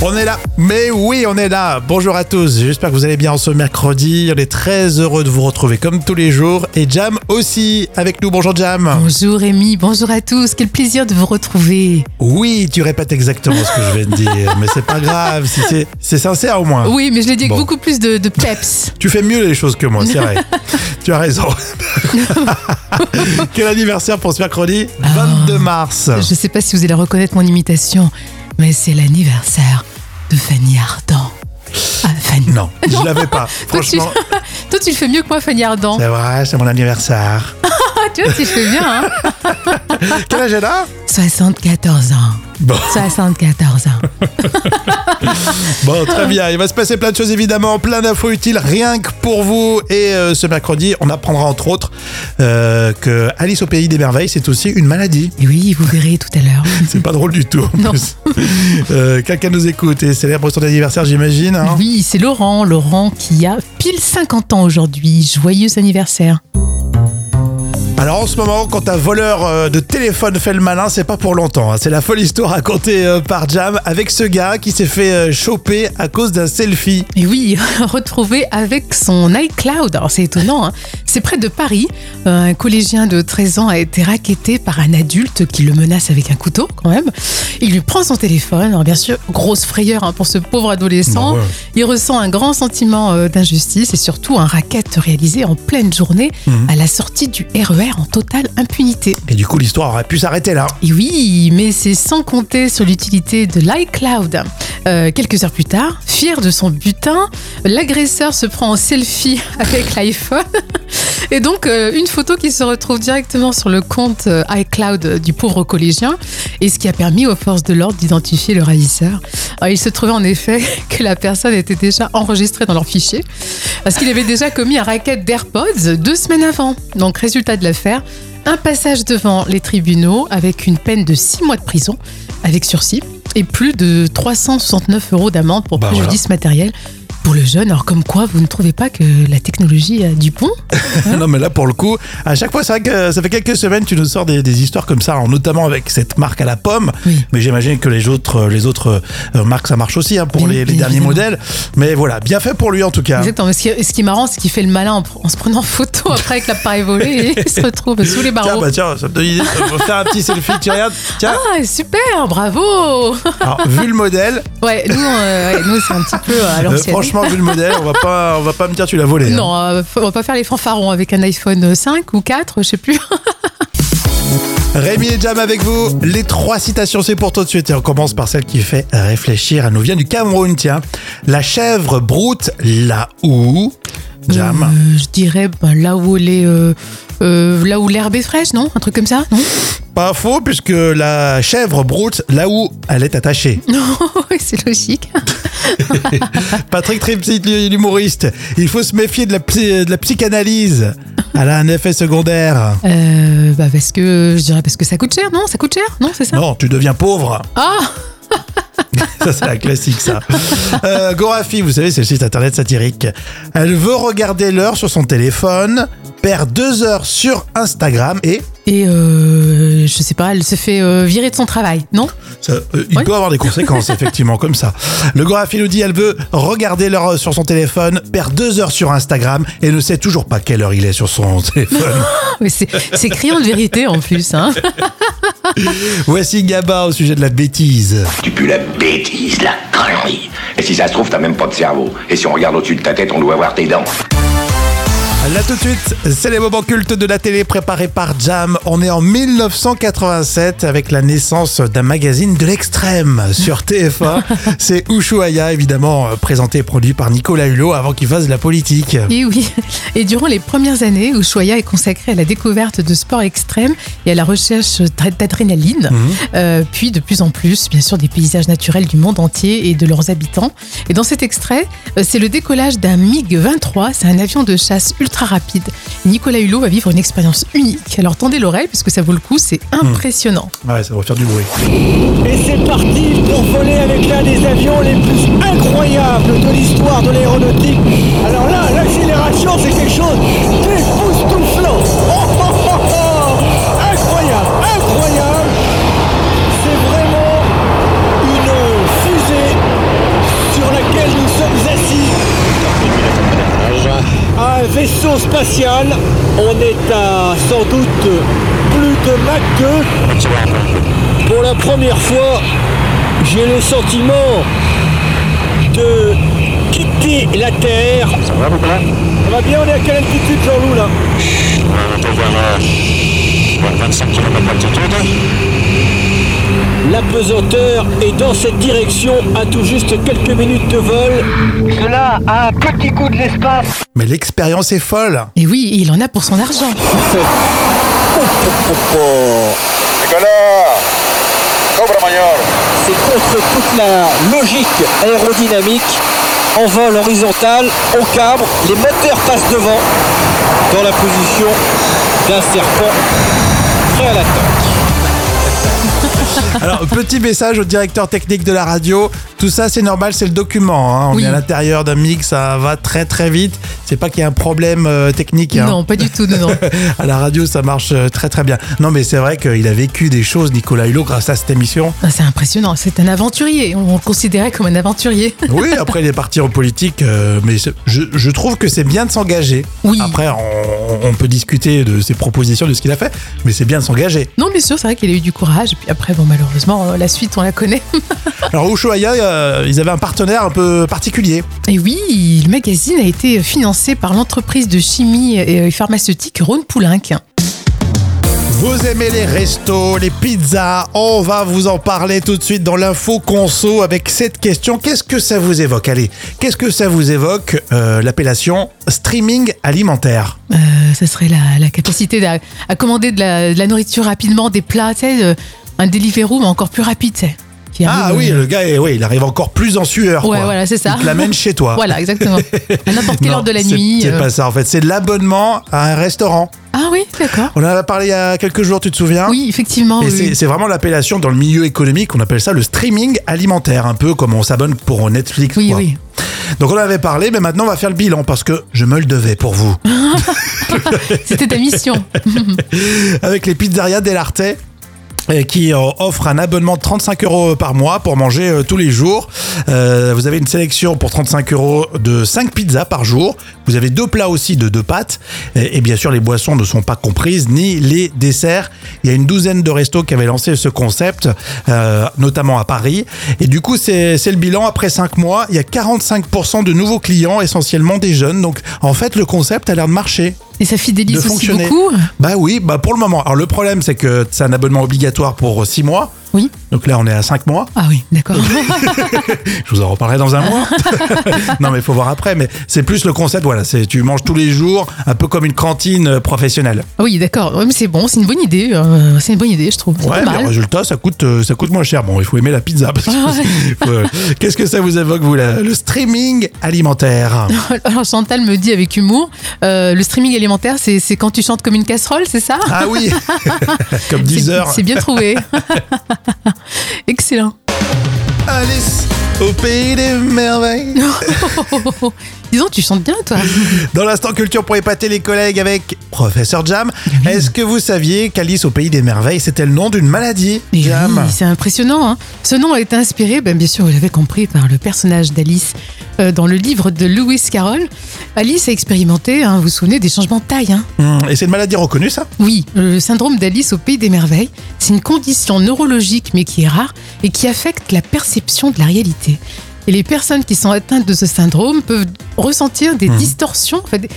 On est là, mais oui, on est là. Bonjour à tous, j'espère que vous allez bien en ce mercredi. On est très heureux de vous retrouver comme tous les jours. Et Jam aussi avec nous. Bonjour Jam. Bonjour Rémi, bonjour à tous. Quel plaisir de vous retrouver. Oui, tu répètes exactement ce que je viens de dire, mais c'est pas grave, si c'est- c'est sincère au moins. Oui, mais je l'ai dit avec beaucoup plus de, de peps. Tu fais mieux les choses que moi, c'est vrai. tu as raison. Quel anniversaire pour ce mercredi? 22 mars. Je sais pas si vous allez reconnaître mon imitation, mais c'est l'anniversaire de Fanny Ardant. Ah, Fanny. Non, je l'avais pas. Toi tu, Franchement, toi, tu le fais mieux que moi, Fanny Ardant. c'est vrai, c'est mon anniversaire. Tu le fais bien, hein Quel âge elle a? 74 ans. Bon. 74 ans. Bon, très bien. Il va se passer plein de choses évidemment, plein d'infos utiles rien que pour vous. Et euh, ce mercredi, on apprendra entre autres euh, que Alice au pays des merveilles, c'est aussi une maladie. Et oui, vous verrez tout à l'heure. C'est pas drôle du tout. en Non. plus. Euh, Quelqu'un nous écoute et célèbre son anniversaire, j'imagine. hein Oui, c'est Laurent. Laurent qui a pile 50 ans aujourd'hui. Joyeux anniversaire. Alors en ce moment, quand un voleur euh, de téléphone fait le malin, c'est pas pour longtemps. hein. C'est la folle histoire racontée euh, par Jam avec ce gars qui s'est fait euh, choper à cause d'un selfie. Et oui, retrouvé avec son iCloud. Alors c'est étonnant, hein. C'est près de Paris. Un collégien de 13 ans a été raquetté par un adulte qui le menace avec un couteau quand même. Il lui prend son téléphone. Alors bien sûr, grosse frayeur hein, pour ce pauvre adolescent. Bah ouais. Il ressent un grand sentiment euh, d'injustice et surtout un racket réalisé en pleine journée Mhm. à la sortie du RER en totale impunité. Et du coup, l'histoire aurait pu s'arrêter là. Et oui, mais c'est sans compter sur l'utilité de l'iCloud. Euh, quelques heures plus tard, fier de son butin, l'agresseur se prend en selfie avec l'iPhone. Et donc, euh, une photo qui se retrouve directement sur le compte euh, iCloud du pauvre collégien, et ce qui a permis aux forces de l'ordre d'identifier le ravisseur. Alors, il se trouvait en effet que la personne était déjà enregistrée dans leur fichier, parce qu'il avait déjà commis un racket d'AirPods deux semaines avant. Donc, résultat de l'affaire, un passage devant les tribunaux avec une peine de 6 mois de prison avec sursis et plus de 369 euros d'amende pour Bah préjudice matériel pour le jeune. Alors comme quoi, vous ne trouvez pas que la technologie a du bon non mais là pour le coup, à chaque fois c'est vrai que ça fait quelques semaines tu nous sors des, des histoires comme ça, notamment avec cette marque à la pomme. Oui. Mais j'imagine que les autres les autres euh, marques ça marche aussi hein, pour Bien- les, les bien derniers évidemment. modèles. Mais voilà, bien fait pour lui en tout cas. Exactement. Ce qui, ce qui est marrant, c'est qu'il fait le malin en, se prenant photo après avec l'appareil volé et il se retrouve sous les Tiens, barreaux. bah tiens, ça me donne idée. On faire un petit selfie. Tu regardes Tiens, Ah, super, bravo alors, vu le modèle, Ouais, nous, euh, ouais, nous c'est un petit peu à euh, l'ancienne. Franchement, vu le modèle, on va pas, on va pas me dire tu l'as volé. hein. non, euh, on va pas faire les fanfarons avec un iPhone 5 ou 4, je sais plus. Rémi et Jam avec vous. Les trois citations, c'est pour tout de suite. Et on commence par celle qui fait réfléchir. Elle nous vient du Cameroun, tiens. La chèvre broute là où Jam. Euh, je dirais ben, là où les, euh, euh, là où l'herbe est fraîche, non? Un truc comme ça, non? Pas faux, puisque la chèvre broute là où elle est attachée. Non, c'est logique. Patrick Tripsit, l'humoriste. Il faut se méfier de la, psy- de la psychanalyse. Elle a un effet secondaire. Euh, bah parce que je dirais parce que ça coûte cher, non? Ça coûte cher, non C'est ça? Non, tu deviens pauvre. Ah Ça, c'est la classique, ça. Euh, Gorafi, vous savez, c'est le site internet satirique. Elle veut regarder l'heure sur son téléphone, perd deux heures sur Instagram et Et euh, je sais pas, elle se fait euh, virer de son travail, non? Ça, euh, il peut avoir des conséquences, effectivement, comme ça. Le Gorafi nous dit elle veut regarder l'heure sur son téléphone, perd deux heures sur Instagram et ne sait toujours pas quelle heure il est sur son téléphone. Mais c'est c'est criant de vérité en plus. Hein. Voici Gaba au sujet de la bêtise. Tu pues la bêtise, la connerie. Et si ça se trouve, t'as même pas de cerveau. Et si on regarde au-dessus de ta tête, on doit voir tes dents. Là tout de suite, c'est les moments cultes de la télé préparés par Jam. On est en 1987 avec la naissance d'un magazine de l'extrême sur TF1. c'est Ushuaïa, évidemment, euh, présenté et produit par Nicolas Hulot avant qu'il fasse de la politique. Et oui. Et durant les premières années, Ushuaïa est consacré à la découverte de sports extrêmes et à la recherche d'a- d'adrénaline. Euh, puis de plus en plus, bien sûr, des paysages naturels du monde entier et de leurs habitants. Et dans cet extrait, euh, c'est le décollage d'un MiG-23. C'est un avion de chasse ultra rapide. Nicolas Hulot va vivre une expérience unique. Alors tendez l'oreille parce que ça vaut le coup, c'est impressionnant. Ouais, ça va faire du bruit. Et c'est parti pour voler avec l'un des avions les plus incroyables de l'histoire de l'aéronautique. Alors là, l'accélération, c'est quelque chose spatial. On est à sans doute plus de Mach 2. Pour la première fois, j'ai le sentiment de quitter la Terre. Ça va, mon père Ça va bien, on est à quelle altitude, Jean-Loup, là? On euh, ouais, 25 km d'altitude. La pesanteur est dans cette direction à tout juste quelques minutes de vol. Cela a un petit coup de l'espace. Mais l'expérience est folle. Et oui, il en a pour son argent. C'est contre toute la logique aérodynamique. En vol horizontal, on cabre, les moteurs passent devant dans la position d'un serpent prêt à l'attaque. Alors, petit message au directeur technique de la radio. Tout ça, c'est normal, c'est le document. hein. On Oui. est à l'intérieur d'un mix, ça va très très vite. C'est pas qu'il y a un problème euh, technique. hein. Non, pas du tout, non, non. à la radio, ça marche euh, très très bien. Non, mais c'est vrai qu'il a vécu des choses, Nicolas Hulot, grâce à cette émission. Ah, C'est impressionnant, c'est un aventurier. On le considérait comme un aventurier. Oui, après, il est parti en politique, euh, mais je, je trouve que c'est bien de s'engager. Oui. Après, on, on peut discuter de ses propositions, de ce qu'il a fait, mais c'est bien de s'engager. Non, bien sûr, c'est vrai qu'il a eu du courage. Et puis après, bon, malheureusement, la suite, on la connaît. Alors, Ushuaïa, euh, ils avaient un partenaire un peu particulier. Et oui, le magazine a été financé par l'entreprise de chimie et pharmaceutique Rhône Poulenc. Vous aimez les restos, les pizzas? On va vous en parler tout de suite dans l'info conso avec cette question. Qu'est-ce que ça vous évoque? Allez, qu'est-ce que ça vous évoque euh, l'appellation streaming alimentaire? Euh, ça serait la, la capacité à, à commander de la, de la nourriture rapidement, des plats, tu sais, euh, un Deliveroo, mais encore plus rapide, tu sais. Qui Ah oui, euh, le gars, oui, il arrive encore plus en sueur. Ouais, quoi. voilà, c'est ça. Il te l'amène chez toi. Voilà, exactement. À n'importe quelle Non, heure de la c'est- nuit. C'est euh. pas ça en fait, c'est l'abonnement à un restaurant. Ah oui, d'accord. On en a parlé il y a quelques jours, tu te souviens? Oui, effectivement. Et oui, c'est vraiment l'appellation dans le milieu économique, on appelle ça le streaming alimentaire, un peu comme on s'abonne pour Netflix. Oui, quoi. oui. Donc on en avait parlé, mais maintenant on va faire le bilan parce que je me le devais pour vous. C'était ta mission. Avec les pizzerias Delarte euh, qui euh, offrent un abonnement de 35 euros par mois pour manger euh, tous les jours. Euh, vous avez une sélection pour 35 euros de 5 pizzas par jour. Vous avez deux plats aussi de deux pâtes. Et, et bien sûr, les boissons ne sont pas comprises, ni les desserts. Il y a une douzaine de restos qui avaient lancé ce concept, euh, notamment à Paris. Et du coup, c'est le bilan. Après 5 mois, il y a 45% de nouveaux clients, essentiellement des jeunes. Donc, en fait, le concept a l'air de marcher. Et ça de fidélise aussi beaucoup. Bah oui, bah pour le moment. Alors le problème, c'est que c'est un abonnement obligatoire pour 6 mois. Oui. Donc là, on est à 5 mois. Ah oui, d'accord. Je vous en reparlerai dans un mois. non, mais il faut voir après. Mais c'est plus le concept, voilà. C'est tu manges tous les jours, un peu comme une cantine euh, professionnelle. oui, d'accord. Ouais, mais c'est bon, c'est une bonne idée. euh, c'est une bonne idée, je trouve. Ouais, mais mal. résultat, ça coûte, euh, ça coûte moins cher. Bon, il faut aimer la pizza. Ah Qu'est-ce que ça vous évoque, vous, là Le streaming alimentaire? Alors Chantal me dit avec humour, euh, le streaming alimentaire, c'est quand tu chantes comme une casserole, c'est ça? Ah oui Comme C'est- 10 heures. C'est bien trouvé. Excellent. Alice au pays des merveilles. Disons, tu chantes bien, toi. Dans l'instant culture pour épater les collègues avec Professeur Jam, est-ce que vous saviez qu'Alice au pays des merveilles, c'était le nom d'une maladie Et Jam? oui, c'est impressionnant. hein. Ce nom a été inspiré, ben, bien sûr, vous l'avez compris, par le personnage d'Alice euh, dans le livre de Lewis Carroll. Alice a expérimenté, hein, vous vous souvenez, des changements de taille. hein. Hum, Et c'est une maladie reconnue, ça? Oui, le syndrome d'Alice au pays des merveilles, c'est une condition neurologique mais qui est rare et qui affecte la perception de la réalité. Et les personnes qui sont atteintes de ce syndrome peuvent ressentir des distorsions en fait,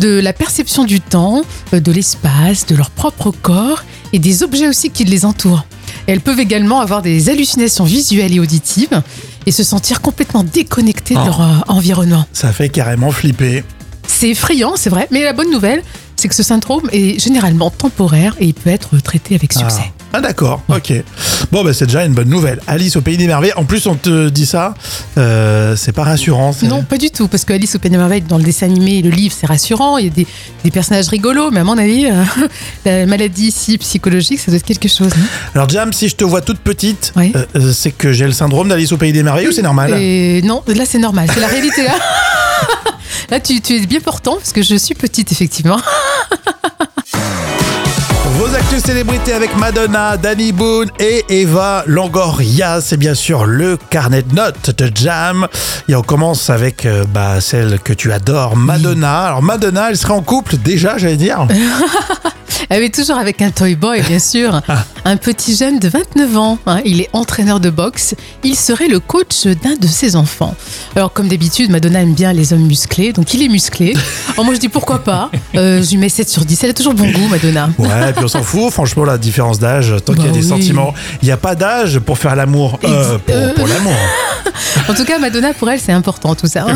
de la perception du temps, euh, de l'espace, de leur propre corps et des objets aussi qui les entourent. Elles peuvent également avoir des hallucinations visuelles et auditives et se sentir complètement déconnectées de Oh. leur euh, environnement. Ça fait carrément flipper. C'est effrayant, c'est vrai, mais la bonne nouvelle, c'est que ce syndrome est généralement temporaire et il peut être traité avec succès. Ah, Ah, d'accord, ok. Bon, bah, c'est déjà une bonne nouvelle. Alice au pays des merveilles. En plus, on te dit ça, euh, c'est pas rassurant. Non, pas du tout, parce que Alice au Pays des Merveilles, dans le dessin animé et le livre, c'est rassurant, il y a des, des personnages rigolos, mais à mon avis, euh, la maladie ici psychologique, ça doit être quelque chose. hein. Alors, Jam, si je te vois toute petite, Oui. euh, euh, c'est que j'ai le syndrome d'Alice au pays des merveilles ou c'est normal? Et non, là c'est normal, c'est la réalité là. Là, tu, tu es bien portant, parce que je suis petite, effectivement. Vos actus célébrités avec Madonna, Danny Boone et Eva Longoria. C'est bien sûr le carnet de notes de Jam. Et on commence avec euh, bah, celle que tu adores, Madonna. Alors Madonna, elle serait en couple déjà, j'allais dire. Elle est toujours avec un toy boy, bien sûr. Un petit jeune de 29 ans. hein. Il est entraîneur de boxe. Il serait le coach d'un de ses enfants. Alors, comme d'habitude, Madonna aime bien les hommes musclés. Donc, il est musclé. Alors, moi, je dis pourquoi pas. Euh, je lui mets 7 sur 10. Elle a toujours bon goût, Madonna. Ouais, et puis on s'en fout, franchement, la différence d'âge, tant qu'il y a Bah des oui. sentiments, il n'y a pas d'âge pour faire l'amour. Euh, pour euh. pour l'amour. En tout cas, Madonna, pour elle, c'est important tout ça. hein.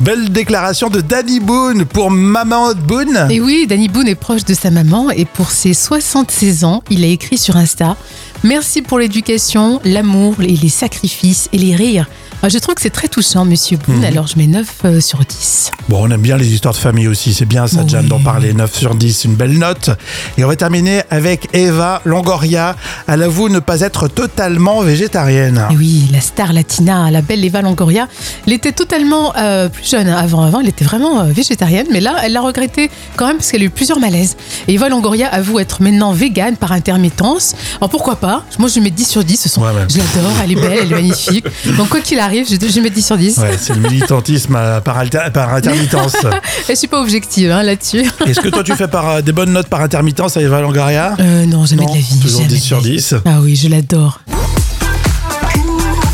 Belle déclaration de Danny Boone pour Maman Boone. Et oui, Danny Boone est proche de sa maman et pour ses 76 ans, il a écrit sur Insta Merci pour l'éducation, l'amour et les sacrifices et les rires. Ah, Je trouve que c'est très touchant, monsieur Boone, Mhm. alors je mets 9 euh, sur 10. Bon, on aime bien les histoires de famille aussi, c'est bien ça, Oui. Jam, d'en parler. 9 sur 10, une belle note. Et on va terminer avec Eva Longoria. Elle avoue ne pas être totalement végétarienne. Et oui, la star latina, la belle Eva Longoria, elle était totalement euh, plus jeune avant. Avant, elle était vraiment euh, végétarienne, mais là, elle l'a regretté quand même parce qu'elle a eu plusieurs malaises. Et Eva Longoria avoue être maintenant végane par intermittence. Alors pourquoi pas? Moi, je mets 10 sur 10. Ce sont, Ouais. Je l'adore, elle est belle, elle est magnifique. Donc quoi qu'il arrive, je, je mets 10 sur 10. Ouais, c'est le militantisme euh, par, alter- par intermittence. Je suis pas objective hein, là-dessus. Est-ce que toi tu fais par, euh, des bonnes notes par intermittence à Eva Longoria Euh, non, jamais Non, de la vie. toujours jamais 10 de sur la vie. 10. Ah oui, je l'adore.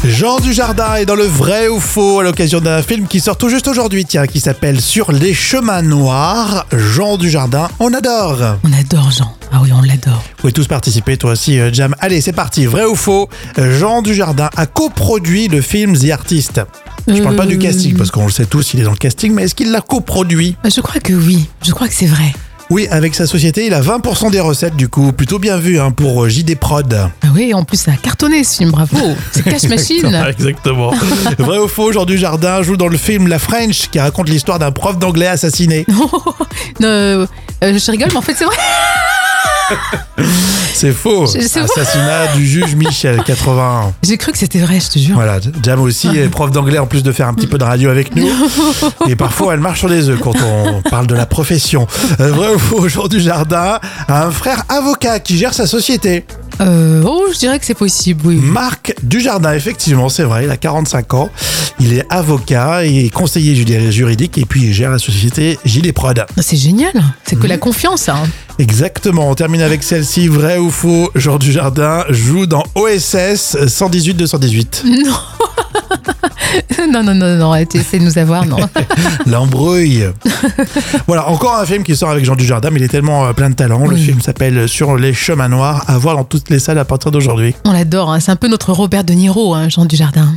Jean Dujardin est dans le vrai ou faux à l'occasion d'un film qui sort tout juste aujourd'hui, tiens, qui s'appelle Sur les chemins noirs. Jean Dujardin, on adore. On adore Jean. Ah oui, on l'adore. Vous pouvez tous participer, toi aussi, euh, Jam. Allez, c'est parti. Vrai ou faux euh, Jean Dujardin a coproduit le film The Artist. Je parle pas du Euh, casting, parce qu'on le sait tous, il est dans le casting, mais est-ce qu'il l'a coproduit? Je crois que oui. Je crois que c'est vrai. Oui, avec sa société, il a 20% des recettes, du coup. Plutôt bien vu hein, pour euh, JD Prod. Ah oui, en plus, ça a cartonné ce film. Bravo. C'est Cash Machine. Exactement. Vrai ou faux, Jean Dujardin joue dans le film La French, qui raconte l'histoire d'un prof d'anglais assassiné. Euh, euh, je rigole, mais en fait, c'est vrai. C'est faux. Assassinat du juge Michel, 81. J'ai cru que c'était vrai, je te jure. Voilà, Jam aussi est prof d'anglais en plus de faire un petit peu de radio avec nous. Et parfois, elle marche sur les œufs quand on parle de la profession. Euh, vrai ou faux, Jean Dujardin a un frère avocat qui gère sa société. Euh, oh, je dirais que c'est possible, oui. Marc Dujardin, effectivement, c'est vrai, il a 45 ans. Il est avocat et conseiller juridique et puis il gère la société Gilet Prod. C'est génial. C'est que la confiance. Hein. Exactement, on termine avec celle-ci. Vrai ou faux, Jean Dujardin joue dans OSS 118-218. Non. non, non, non, non, tu essaies de nous avoir, non. L'embrouille. voilà, encore un film qui sort avec Jean Dujardin, mais il est tellement euh, plein de talent. Le Oui. film s'appelle Sur les chemins noirs, à voir dans toutes les salles à partir d'aujourd'hui. On l'adore, hein. c'est un peu notre Robert De Niro, hein, Jean Dujardin.